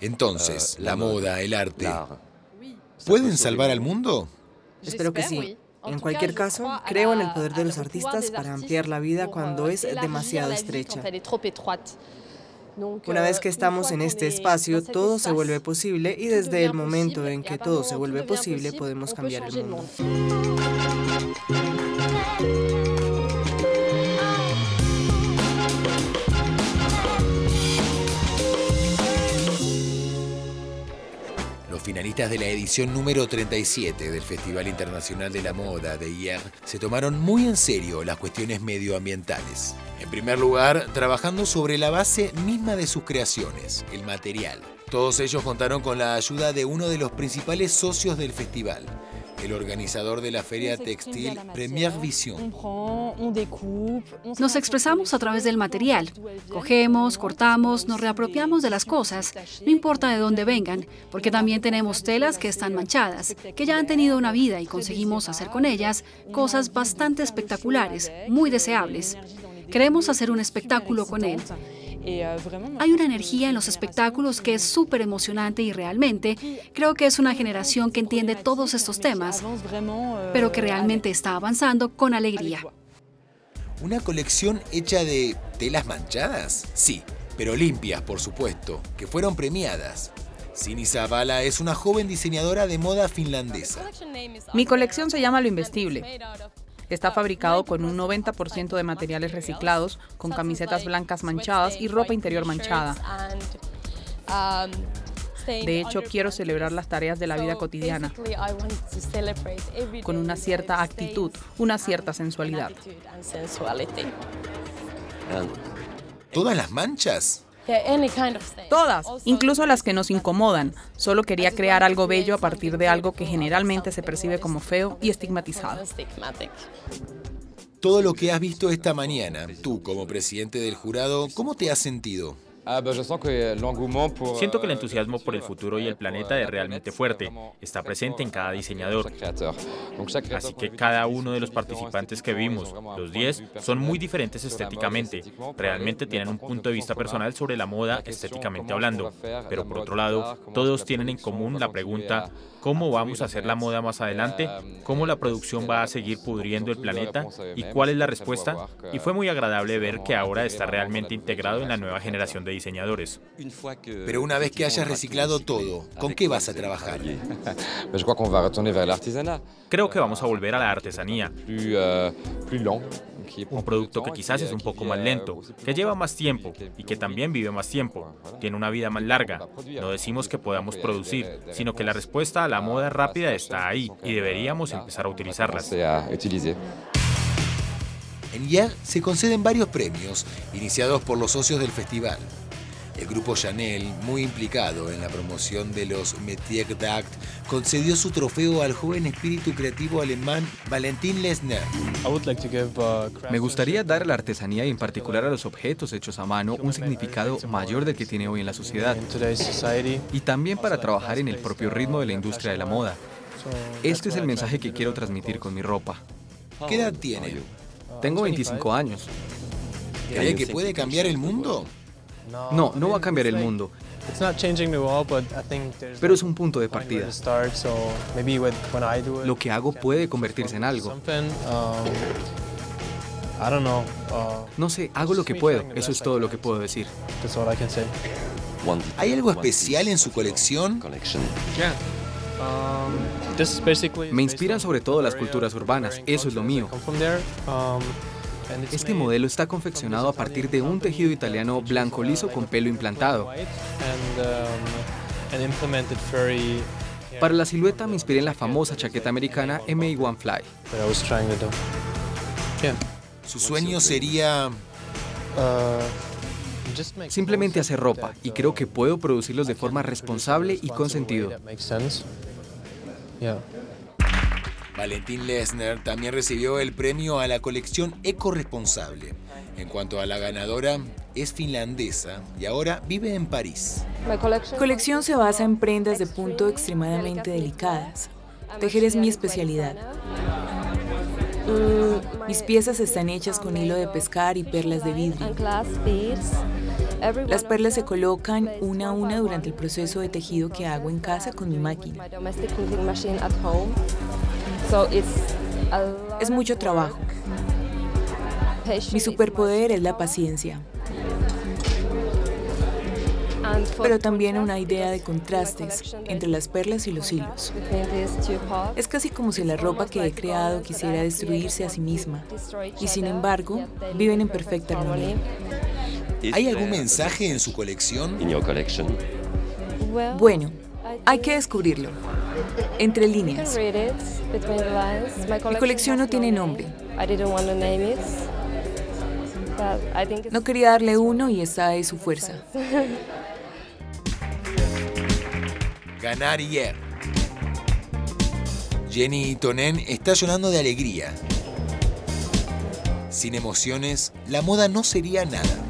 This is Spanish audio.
Entonces, la moda, el arte, ¿pueden salvar al mundo? Espero que sí. En cualquier caso, creo en el poder de los artistas para ampliar la vida cuando es demasiado estrecha. Una vez que estamos en este espacio, todo se vuelve posible y desde el momento en que todo se vuelve posible, podemos cambiar el mundo. Los finalistas de la edición número 37 del Festival Internacional de la Moda de IER se tomaron muy en serio las cuestiones medioambientales. En primer lugar, trabajando sobre la base misma de sus creaciones, el material. Todos ellos contaron con la ayuda de uno de los principales socios del festival, el organizador de la feria textil Première Vision. Nos expresamos a través del material. Cogemos, cortamos, nos reapropiamos de las cosas, no importa de dónde vengan, porque también tenemos telas que están manchadas, que ya han tenido una vida y conseguimos hacer con ellas cosas bastante espectaculares, muy deseables. Queremos hacer un espectáculo con él. Hay una energía en los espectáculos que es súper emocionante y realmente creo que es una generación que entiende todos estos temas, pero que realmente está avanzando con alegría. ¿Una colección hecha de telas manchadas? Sí, pero limpias, por supuesto, que fueron premiadas. Sini Zavala es una joven diseñadora de moda finlandesa. Mi colección se llama Lo Investible. Está fabricado con un 90% de materiales reciclados, con camisetas blancas manchadas y ropa interior manchada. De hecho, quiero celebrar las tareas de la vida cotidiana con una cierta actitud, una cierta sensualidad. ¿Todas las manchas? Todas, incluso las que nos incomodan. Solo quería crear algo bello a partir de algo que generalmente se percibe como feo y estigmatizado. Todo lo que has visto esta mañana, tú como presidente del jurado, ¿cómo te has sentido? Ah, Siento que el entusiasmo por el futuro y el planeta es realmente fuerte. Está presente en cada diseñador. Así que cada uno de los participantes que vimos, los 10, son muy diferentes estéticamente. Realmente tienen un punto de vista personal sobre la moda estéticamente hablando. Pero por otro lado, todos tienen en común la pregunta, ¿cómo vamos a hacer la moda más adelante? ¿Cómo la producción va a seguir pudriendo el planeta? ¿Y cuál es la respuesta? Y fue muy agradable ver que ahora está realmente integrado en la nueva generación de diseñadores. Pero una vez que hayas reciclado todo, ¿con qué vas a trabajar? Creo que vamos a volver a la artesanía. Un producto que quizás es un poco más lento, que lleva más tiempo y que también vive más tiempo, tiene una vida más larga. No decimos que podamos producir, sino que la respuesta a la moda rápida está ahí y deberíamos empezar a utilizarlas. En IER se conceden varios premios iniciados por los socios del festival. El grupo Chanel, muy implicado en la promoción de los Métiers d'Art, concedió su trofeo al joven espíritu creativo alemán Valentin Lesner. Me gustaría dar a la artesanía y en particular a los objetos hechos a mano un significado mayor del que tiene hoy en la sociedad. Y también para trabajar en el propio ritmo de la industria de la moda. Este es el mensaje que quiero transmitir con mi ropa. ¿Qué edad tiene? Tengo 25 años. ¿Cree que puede cambiar el mundo? No, no va a cambiar el mundo. Pero es un punto de partida. Lo que hago puede convertirse en algo. No sé, hago lo que puedo. Eso es todo lo que puedo decir. ¿Hay algo especial en su colección? Me inspiran sobre todo las culturas urbanas. Eso es lo mío. Este modelo está confeccionado a partir de un tejido italiano blanco liso con pelo implantado. Para la silueta me inspiré en la famosa chaqueta americana MA1 Fly. Su sueño sería... Simplemente hacer ropa y creo que puedo producirlos de forma responsable y con sentido. Valentín Lesner también recibió el premio a la colección ecoresponsable. En cuanto a la ganadora, es finlandesa y ahora vive en París. Mi colección se basa en prendas de punto extremadamente delicadas. Tejer es mi especialidad. Mis piezas están hechas con hilo de pescar y perlas de vidrio. Las perlas se colocan una a una durante el proceso de tejido que hago en casa con mi máquina. Es mucho trabajo. Mi superpoder es la paciencia. Pero también una idea de contrastes entre las perlas y los hilos. Es casi como si la ropa que he creado quisiera destruirse a sí misma. Y sin embargo, viven en perfecta armonía. ¿Hay algún mensaje en su colección? Bueno, hay que descubrirlo. Entre líneas. Mi colección no tiene nombre. No quería darle uno y esa es su fuerza. Ganar Hier. Jenny Tonen está llorando de alegría. Sin emociones, la moda no sería nada.